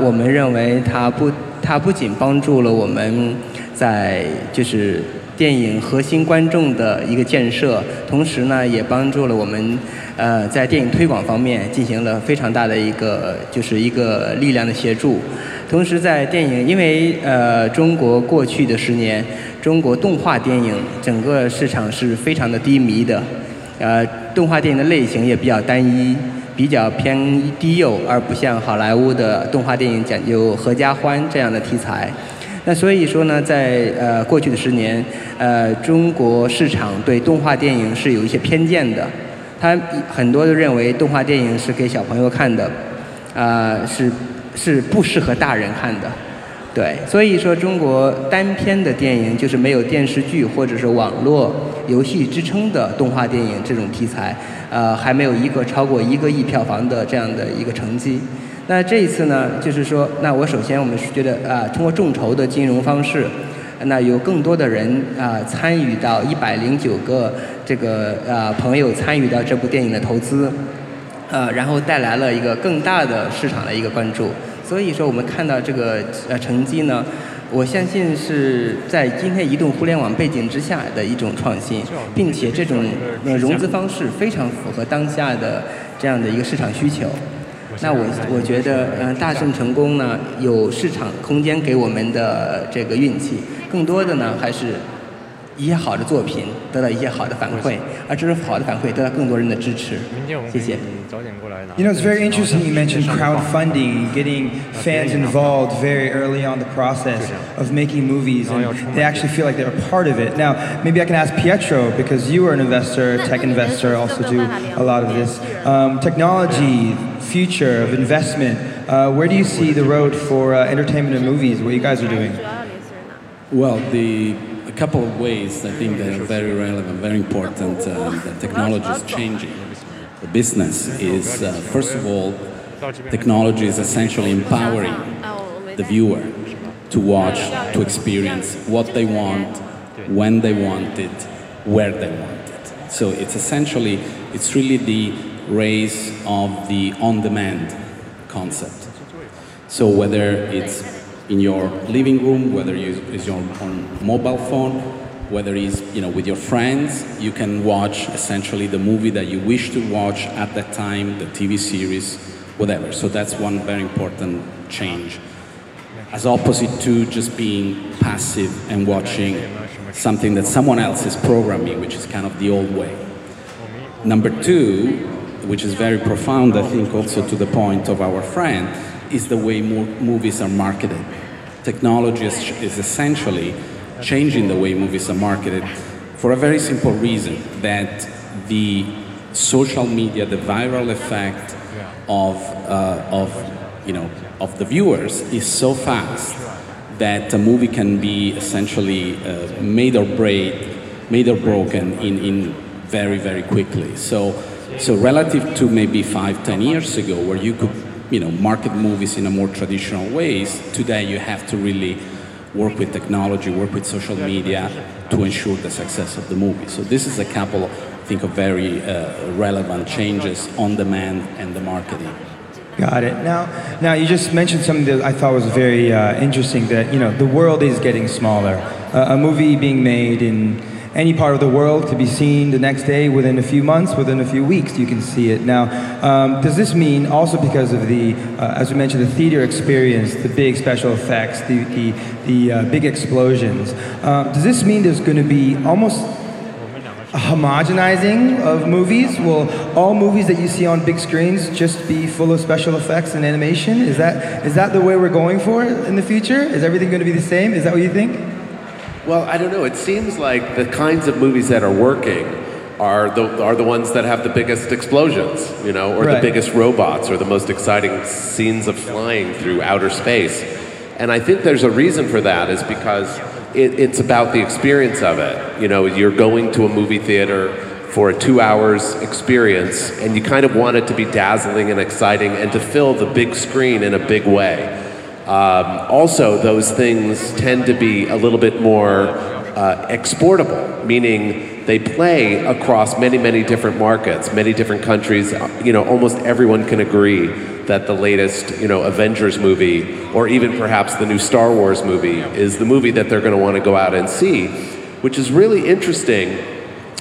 我们认为它不，它不仅帮助了我们在就是电影核心观众的一个建设，同时呢，也帮助了我们呃在电影推广方面进行了非常大的一个就是一个力量的协助。同时，在电影，因为呃中国过去的十年，中国动画电影整个市场是非常的低迷的，呃，动画电影的类型也比较单一。比较偏低幼，而不像好莱坞的动画电影讲究合家欢这样的题材。那所以说呢，在呃过去的十年，呃中国市场对动画电影是有一些偏见的，他很多都认为动画电影是给小朋友看的，啊是是不适合大人看的。对，所以说中国单片的电影就是没有电视剧或者是网络游戏支撑的动画电影这种题材，呃，还没有一个超过一个亿票房的这样的一个成绩。那这一次呢，就是说，那我首先我们是觉得啊，通过众筹的金融方式，那有更多的人啊参与到一百零九个这个啊朋友参与到这部电影的投资，呃，然后带来了一个更大的市场的一个关注。所以说，我们看到这个呃成绩呢，我相信是在今天移动互联网背景之下的一种创新，并且这种呃融资方式非常符合当下的这样的一个市场需求。那我我觉得，嗯，大胜成功呢，有市场空间给我们的这个运气，更多的呢还是。一些好的作品得到一些好的反馈，而这种好的反馈得到更多人的支持。谢谢。You know, it's very interesting you mentioned crowdfunding, getting fans involved very early on the process of making movies, and they actually feel like they're a part of it. Now, maybe I can ask Pietro, because you are an investor, a tech investor, also do a lot of this. Um, technology, future of investment, uh, where do you see the road for uh, entertainment and movies, what you guys are doing? Well, the couple of ways I think that are very relevant, very important. Uh, that technology is changing. The business is, uh, first of all, technology is essentially empowering the viewer to watch, to experience what they want, when they want it, where they want it. So it's essentially, it's really the race of the on-demand concept. So whether it's in your living room, whether it's your on mobile phone, whether it's you know with your friends, you can watch essentially the movie that you wish to watch at that time, the TV series, whatever. So that's one very important change. As opposite to just being passive and watching something that someone else is programming, which is kind of the old way. Number two, which is very profound, I think also to the point of our friend, is the way movies are marketed. Technology is, is essentially changing the way movies are marketed for a very simple reason that the social media, the viral effect of, uh, of, you know, of the viewers is so fast that a movie can be essentially uh, made or break, made or broken in, in very, very quickly. So, so relative to maybe five, ten years ago, where you could you know, market movies in a more traditional ways. Today, you have to really work with technology, work with social media to ensure the success of the movie. So this is a couple, I think, of very uh, relevant changes on demand and the marketing. Got it. Now, now you just mentioned something that I thought was very uh, interesting. That you know, the world is getting smaller. Uh, a movie being made in any part of the world to be seen the next day, within a few months, within a few weeks, you can see it. Now, um, does this mean also because of the, uh, as we mentioned, the theater experience, the big special effects, the, the, the uh, big explosions, uh, does this mean there's going to be almost a homogenizing of movies? Will all movies that you see on big screens just be full of special effects and animation? Is that, is that the way we're going for in the future? Is everything going to be the same? Is that what you think? Well, I don't know. It seems like the kinds of movies that are working are the are the ones that have the biggest explosions, you know, or right. the biggest robots, or the most exciting scenes of flying through outer space. And I think there's a reason for that, is because it, it's about the experience of it. You know, you're going to a movie theater for a two hours experience, and you kind of want it to be dazzling and exciting, and to fill the big screen in a big way. Um, also, those things tend to be a little bit more uh, exportable, meaning they play across many, many different markets, many different countries. You know, almost everyone can agree that the latest, you know, Avengers movie or even perhaps the new Star Wars movie is the movie that they're going to want to go out and see, which is really interesting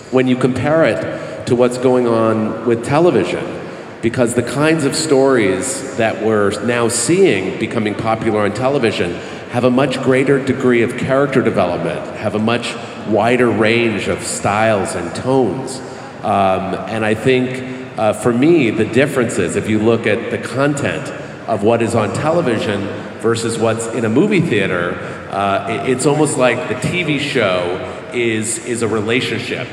when you compare it to what's going on with television. Because the kinds of stories that we're now seeing becoming popular on television have a much greater degree of character development, have a much wider range of styles and tones. Um, and I think uh, for me, the difference is if you look at the content of what is on television versus what's in a movie theater, uh, it's almost like the TV show is, is a relationship.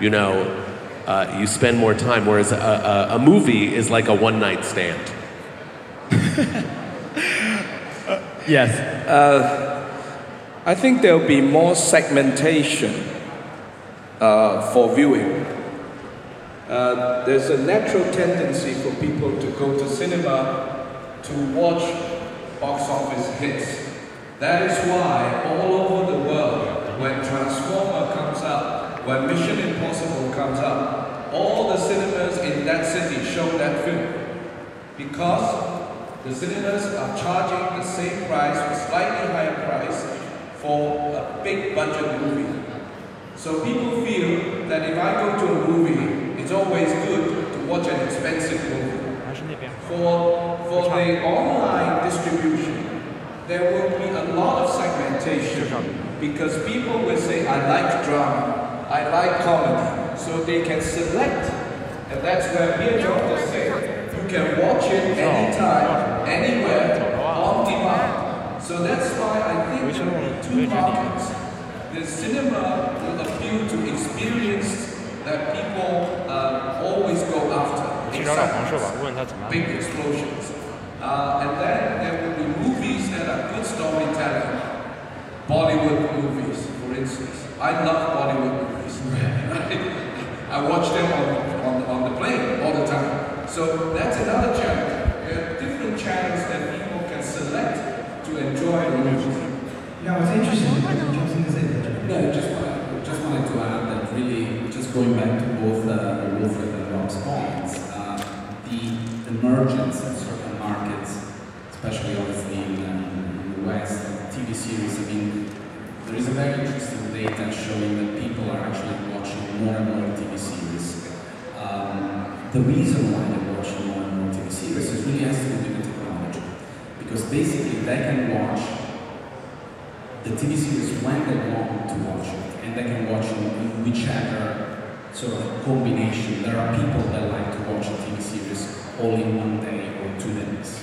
You know, uh, you spend more time, whereas a, a, a movie is like a one night stand. Yes. I think there'll be more segmentation uh, for viewing. Uh, there's a natural tendency for people to go to cinema to watch box office hits. That is why all over the world, when Transformer comes up, when Mission Impossible comes up, all the cinemas in that city show that film. Because the cinemas are charging the same price or slightly higher price for a big budget movie. So people feel that if I go to a movie, it's always good to watch an expensive movie. For, for the online distribution, there will be a lot of segmentation because people will say, I like drama, I like comedy. So they can select. And that's where me and John just say, you can watch it anytime, anywhere, on demand. So that's why I think there are two markets. The cinema will appeal to experienced that people uh, always go after. Big explosions. Uh, and then there will be movies that are good storytelling. Bollywood movies, for instance. I love Bollywood movies. I watch them on, on, on the plane all the time. So that's another channel. There are different channels that people can select to enjoy the movie. Yeah, what's interesting is something to say there. No, just wanted, just wanted to add that really, just going back to both uh, Wilfred and Rob's points, uh, the emergence of certain markets, especially obviously in, uh, in the West, TV series, I mean, there is a very interesting data showing that people are actually watching more and more TV series. Um, the reason why they're watching more and more TV series is really has to do with technology. Because basically they can watch the TV series when they want to watch it, and they can watch it in whichever sort of combination. There are people that like to watch a TV series all in one day or two days.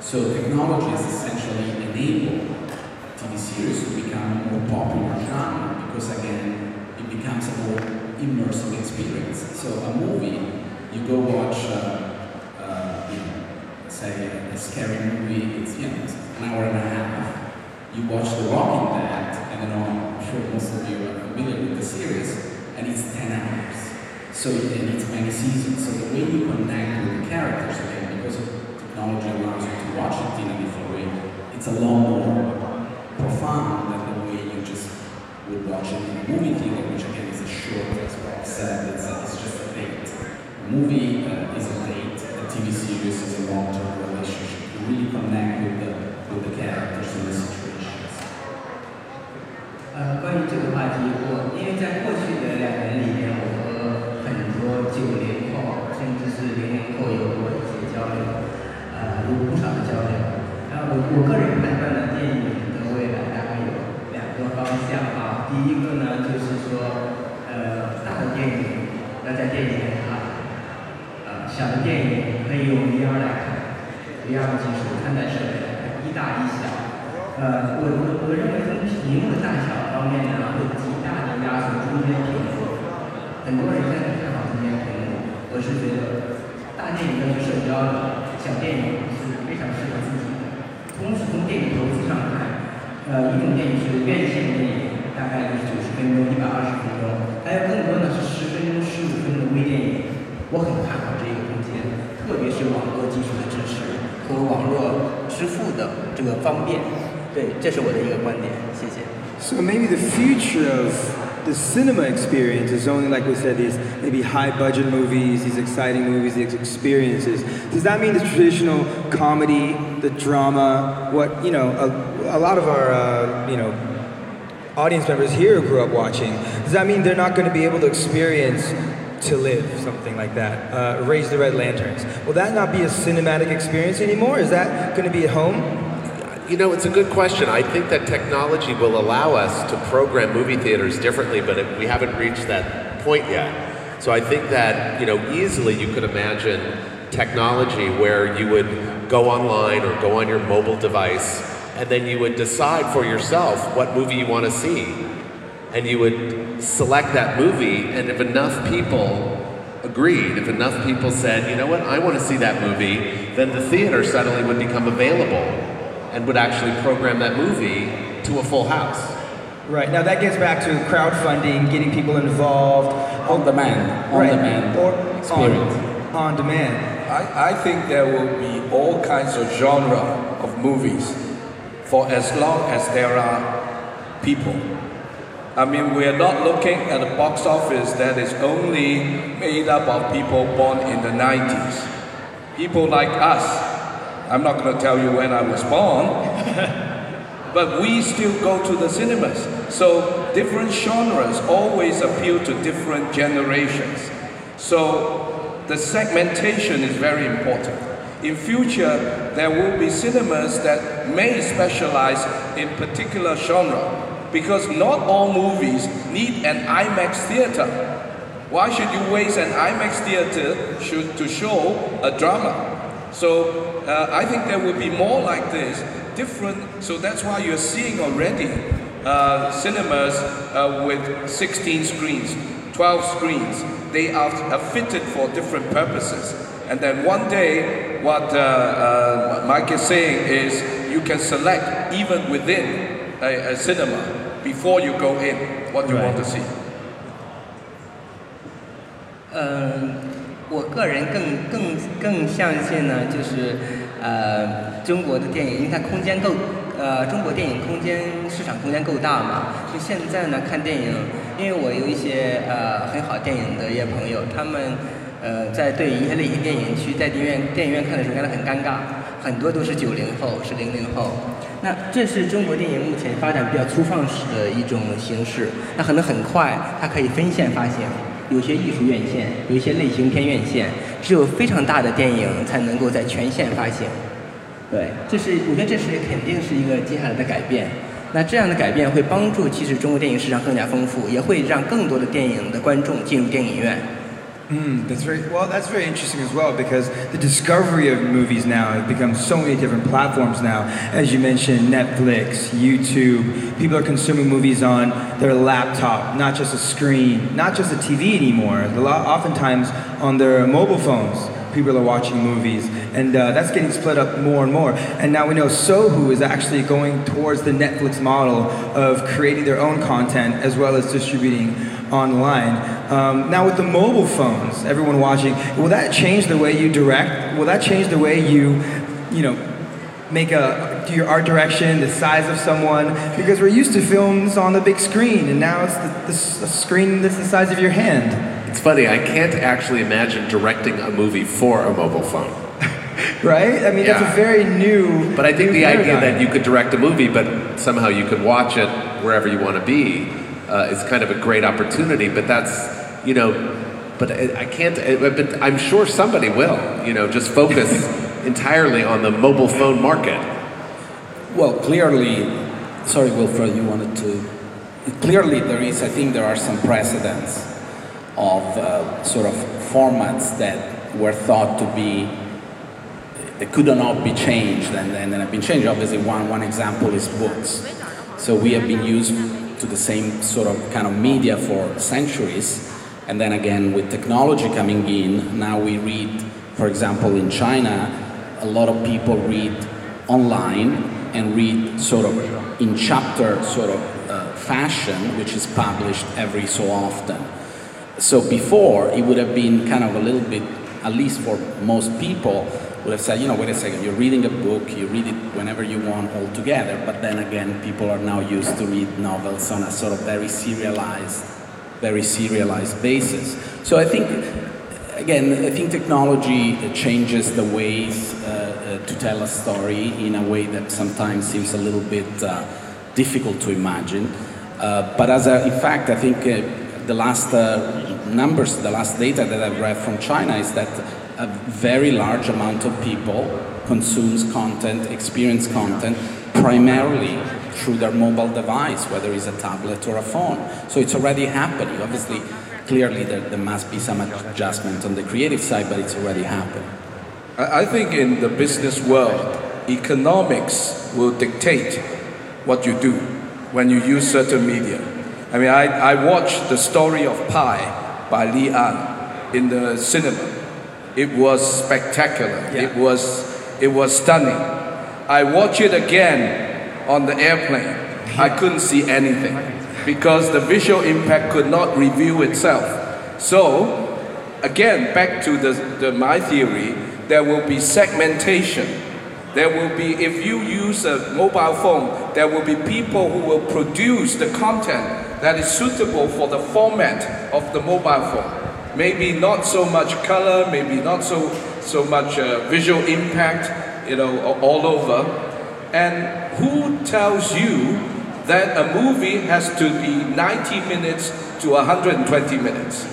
So technology has essentially enabled TV series to become more popular genre because again, it becomes a more immersive experience. So a movie, you go watch, uh, uh, you know, say a scary movie, it's you know, it's an hour and a half you watch The Walking Dead, and I know I'm sure most of you are familiar with the series, and it's 10 hours. So and it's many seasons. So the way you connect with the characters again, because of technology allows you to watch it in a different way, it's a lot more profound would watch it in a movie theater, which again is a short, as Rob said, it's, a, it's just a date. A movie uh, is a date, a TV series is a long-term relationship. You really connect with the, with the characters and the situations. 呃，关于这个话题，我因为在过去的两年里面，我和很多九零后甚至是零零后有过一些交流，呃，有不少的交流。然后我我个人判断呢，电影的未来大概有两个方向啊。第一个呢，就是说，呃，大的电影要在电影院看，呃，小的电影可以用 VR 来看，VR 的技术看待设备，一大一小。呃，我我我认为从屏幕的大小方面呢，会极大的压缩中间屏幕。很多人现在看好中间屏幕，我是觉得大电影要去社交的，小电影是非常适合自己的。同时从电影投资上看，呃，一种电影是院线电影，大概就是九十分钟、一百二十分钟，还有更多呢是十分钟、十五分钟的微电影。我很看好这个空间，特别是网络技术的支持和网络支付的这个方便。对，这是我的一个观点，谢谢。 So maybe the future of the cinema experience is only, like we said, these maybe high budget movies, these exciting movies, these experiences. Does that mean the traditional comedy, the drama, what, you know, a, a lot of our, uh, you know, audience members here grew up watching, does that mean they're not going to be able to experience to live, something like that, uh, raise the red lanterns? Will that not be a cinematic experience anymore? Is that going to be at home? You know, it's a good question. I think that technology will allow us to program movie theaters differently, but it, we haven't reached that point yet. So I think that, you know, easily you could imagine technology where you would go online or go on your mobile device and then you would decide for yourself what movie you want to see. And you would select that movie, and if enough people agreed, if enough people said, you know what, I want to see that movie, then the theater suddenly would become available and would actually program that movie to a full house. Right. Now that gets back to crowdfunding, getting people involved. On demand. On right. demand. Or experience. On, on demand. I, I think there will be all kinds of genre of movies for as long as there are people. I mean, we are not looking at a box office that is only made up of people born in the 90s. People like us I'm not going to tell you when I was born, but we still go to the cinemas. So different genres always appeal to different generations. So the segmentation is very important. In future, there will be cinemas that may specialize in particular genre because not all movies need an IMAX theater. Why should you waste an IMAX theater to show a drama? So uh, I think there will be more like this, different. So that's why you're seeing already uh, cinemas uh, with 16 screens, 12 screens. They are, fitted for different purposes. And then one day, what uh, uh, Mike is saying is you can select even within a, a cinema before you go in what you want to see. Um, 我个人更更更相信呢，就是呃中国的电影，因为它空间够，呃中国电影空间市场空间够大嘛。就现在呢看电影，因为我有一些呃很好电影的一些朋友，他们呃在对一些类型电影去在电影院电影院看的时候感到很尴尬，很多都是九零后，是零零后。那这是中国电影目前发展比较粗放式的一种形式，那可能很快它可以分线发行。有些艺术院线，有一些类型片院线，只有非常大的电影才能够在全线发行。对，这是我觉得这是肯定是一个接下来的改变。那这样的改变会帮助其实中国电影市场更加丰富，也会让更多的电影的观众进入电影院。Mm, that's very well. That's very interesting as well because the discovery of movies now has become so many different platforms now. As you mentioned, Netflix, YouTube. People are consuming movies on their laptop, not just a screen, not just a TV anymore. A lot, oftentimes on their mobile phones people are watching movies, and uh, that's getting split up more and more. And now we know Sohu is actually going towards the Netflix model of creating their own content as well as distributing online. Um, now with the mobile phones, everyone watching, will that change the way you direct? Will that change the way you, you know, make a do your art direction, the size of someone? Because we're used to films on the big screen, and now it's the, the, the screen that's the size of your hand. It's funny, I can't actually imagine directing a movie for a mobile phone. right? I mean, yeah. that's a very new. But I think the paradigm. idea that you could direct a movie, but somehow you could watch it wherever you want to be, uh, is kind of a great opportunity. But that's, you know, but I can't. But I'm sure somebody will, you know, just focus entirely on the mobile phone market. Well, clearly, sorry, Wilfred, you wanted to. Clearly, there is. I think there are some precedents of uh, sort of formats that were thought to be they could not be changed and, and then have been changed. Obviously, one, one example is books. So we have been used to the same sort of kind of media for centuries. And then again, with technology coming in, now we read, for example, in China, a lot of people read online and read sort of in chapter sort of uh, fashion, which is published every so often. So before, it would have been kind of a little bit, at least for most people, would have said, you know, wait a second, you're reading a book, you read it whenever you want all together, but then again, people are now used to read novels on a sort of very serialized, very serialized basis. So I think, again, I think technology changes the ways uh, uh, to tell a story in a way that sometimes seems a little bit uh, difficult to imagine. Uh, but as a, in fact, I think uh, the last uh, numbers, the last data that I've read from China is that a very large amount of people consumes content, experience content, primarily through their mobile device, whether it's a tablet or a phone. So it's already happening. Obviously, clearly there, there must be some adjustment on the creative side, but it's already happening. I think in the business world, economics will dictate what you do when you use certain media. I mean, I, I watched the story of Pi by Li An in the cinema. It was spectacular. It was it was stunning. I watched it again on the airplane. I couldn't see anything because the visual impact could not reveal itself. So, again, back to the, the my theory, there will be segmentation. There will be, if you use a mobile phone, there will be people who will produce the content that is suitable for the format of the mobile phone. Maybe not so much color, maybe not so, so much uh, visual impact, you know, all over. And who tells you that a movie has to be 90 minutes to 120 minutes?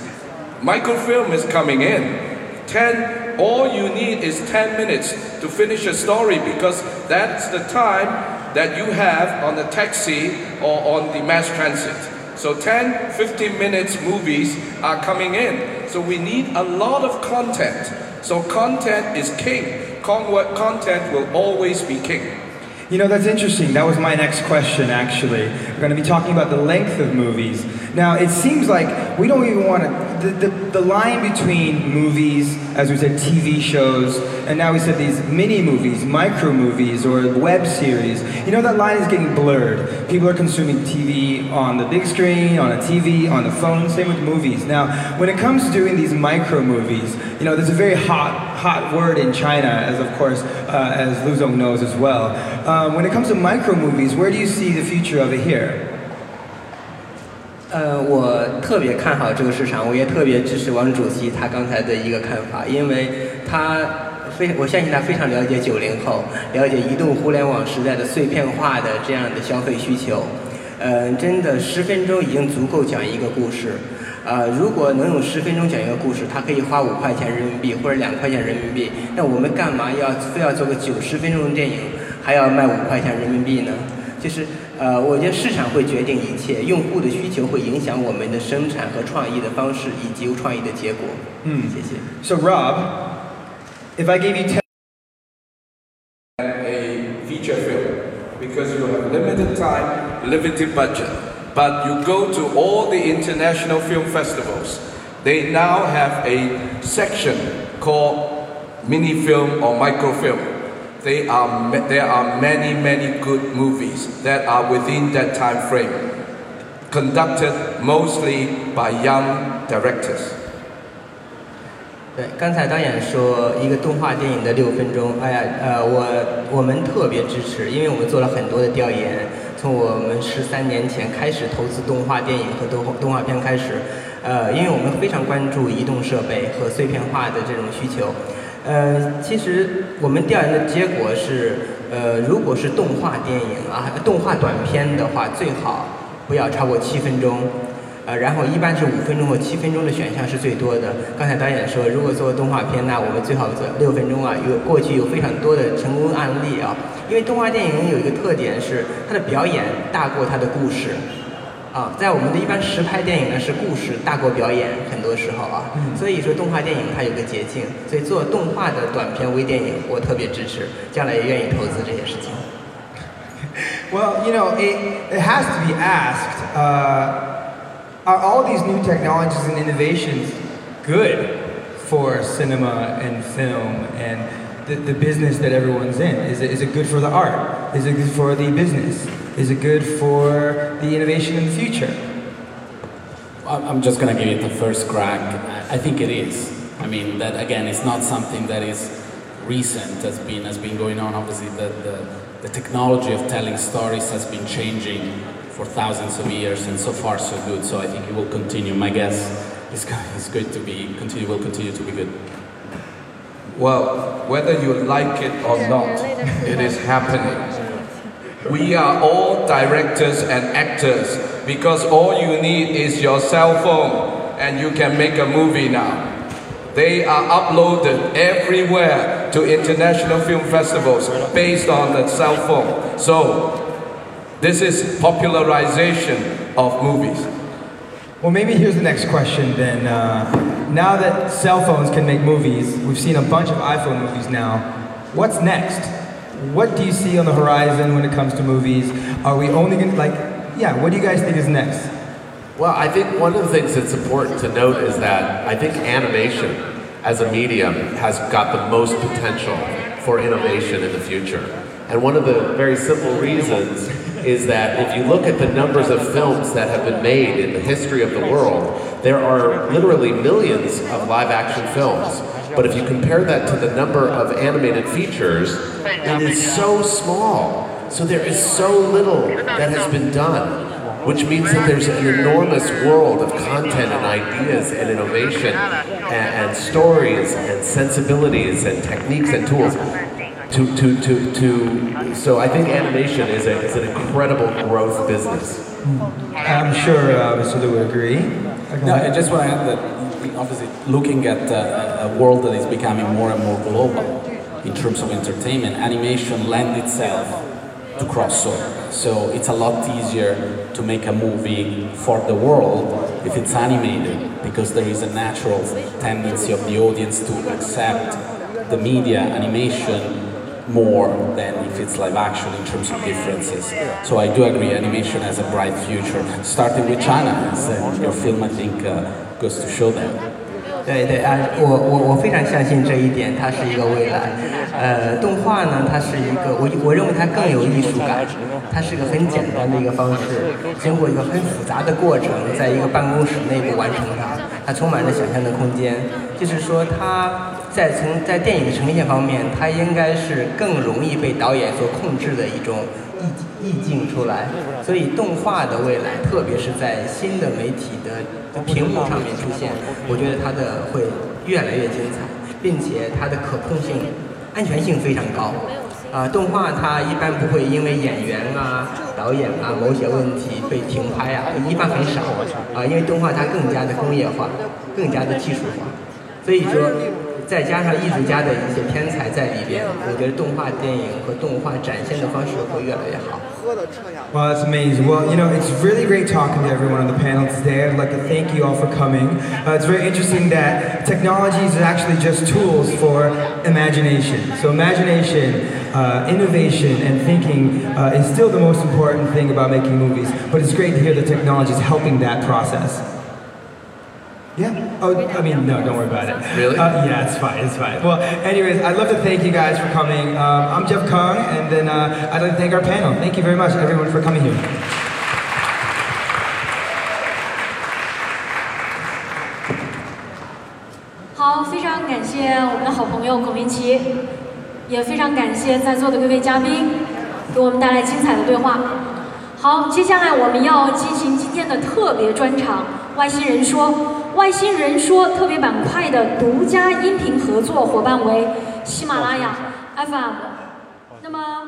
Microfilm is coming in. 10, all you need is 10 minutes to finish a story because that's the time that you have on the taxi or on the mass transit. So 10, 15 minutes movies are coming in. So we need a lot of content. So content is king. Con- content will always be king. You know, that's interesting. That was my next question, actually. We're going to be talking about the length of movies. Now, it seems like we don't even want to. The, the, the line between movies, as we said, TV shows, and now we said these mini movies, micro movies, or web series, you know, that line is getting blurred. People are consuming TV on the big screen, on a TV, on the phone, same with movies. Now, when it comes to doing these micro movies, you know, there's a very hot, hot word in China, as of course, uh, as Lu Zong knows as well. Um, when it comes to micro movies, where do you see the future of it here? 呃，我特别看好这个市场，我也特别支持王主席他刚才的一个看法，因为他非我相信他非常了解九零后，了解移动互联网时代的碎片化的这样的消费需求。呃，真的十分钟已经足够讲一个故事。呃，如果能用十分钟讲一个故事，他可以花五块钱人民币或者两块钱人民币，那我们干嘛要非要做个九十分钟的电影，还要卖五块钱人民币呢？就是呃，我觉得市场会决定一切，用户的需求会影响我们的生产和创意的方式以及创意的结果。嗯谢谢。 So, Rob, if I gave you 10 a feature film because you have limited time, limited budget. But you go to all the international film festivals, they now have a section called mini film or microfilm. They are, there are many, many good movies that are within that time frame, conducted mostly by young directors. 对，刚才导演说一个动画电影的六分钟，哎呀，呃，我我们特别支持，因为我们做了很多的调研，从我们十三年前开始投资动画电影和动画动画片开始，呃，因为我们非常关注移动设备和碎片化的这种需求，呃，其实我们调研的结果是，呃，如果是动画电影啊，动画短片的话，最好不要超过七分钟。呃，然后一般是五分钟或七分钟的选项是最多的。刚才导演说，如果做动画片，那我们最好做六分钟啊。有过去有非常多的成功案例啊。因为动画电影有一个特点是，它的表演大过它的故事。啊，在我们的一般实拍电影呢，是故事大过表演，很多时候啊。所以说动画电影它有个捷径，所以做动画的短片微电影，我特别支持，将来也愿意投资这些事情。Well, you know, it, it has to be asked uh, are all these new technologies and innovations good for cinema and film and the, the business that everyone's in? Is it, is it good for the art? Is it good for the business? Is it good for the innovation in the future? I'm just going to give it the first crack. I- I think it is. I mean, that again, it's not something that is recent has been has been going on. Obviously, the, the, the technology of telling stories has been changing for thousands of years, and so far so good. So I think it will continue. My guess is is going to be continue will continue to be good. Well, whether you like it or not, it is happening. We are all directors and actors because all you need is your cell phone and you can make a movie now. They are uploaded everywhere to international film festivals based on the cell phone. So, this is popularization of movies. Well, maybe here's the next question then. Uh, now that cell phones can make movies, we've seen a bunch of iPhone movies now. What's next? What do you see on the horizon when it comes to movies? Are we only going to, like, yeah, what do you guys think is next? Well, I think one of the things that's important to note is that I think animation as a medium has got the most potential for innovation in the future. And one of the very simple reasons is that if you look at the numbers of films that have been made in the history of the world, there are literally millions of live action films. But if you compare that to the number of animated features, it is so small. So there is so little that has been done which means that there's an enormous world of content and ideas and innovation and, and stories and sensibilities and techniques and tools to, to, to, to so I think animation is, a, is an incredible growth business. I'm sure uh, Mr. Liu would agree. No, I just want to add that obviously looking at uh, a world that is becoming more and more global in terms of entertainment, animation lends itself to crossover. So it's a lot easier to make a movie for the world if it's animated because there is a natural tendency of the audience to accept the media animation more than if it's live action in terms of differences. So I do agree, animation has a bright future, starting with China, as uh, your film I think goes to show that. 对对啊，我我我非常相信这一点，它是一个未来。呃，动画呢，它是一个我我认为它更有艺术感，它是个很简单的一个方式，经过一个很复杂的过程，在一个办公室内部完成它，它充满了想象的空间。就是说，它在从在电影的呈现方面，它应该是更容易被导演所控制的一种。意意境出来，所以动画的未来，特别是在新的媒体的屏幕上面出现，我觉得它的会越来越精彩，并且它的可控性、安全性非常高。啊，动画它一般不会因为演员啊、导演啊某些问题被停拍啊，一般很少。啊，因为动画它更加的工业化，更加的技术化，所以说。再加上艺术家的一些天才在里边，我觉得动画电影和动画展现的方式会越来越好。Well, that's amazing. Well, you know, it's really great talking to everyone on the panel today. I'd like to thank you all for coming. Uh, it's very interesting that technologies are actually just tools for imagination. So imagination, uh, innovation, and thinking uh, is still the most important thing about making movies. But it's great to hear the technology is helping that process. Yeah. Oh, I mean, no, don't worry about it. Really? Uh, yeah, it's fine. It's fine. Well, anyways, I'd love to thank you guys for coming. Um, I'm Jeff Kung, and then uh, I'd like to thank our panel. Thank you very much, everyone, for coming here. 好，非常感谢我们的好朋友孔明奇，也非常感谢在座的各位嘉宾，给我们带来精彩的对话。好，接下来我们要进行今天的特别专场《外星人说》。外星人说特别板块的独家音频合作伙伴为喜马拉雅 FM。那么。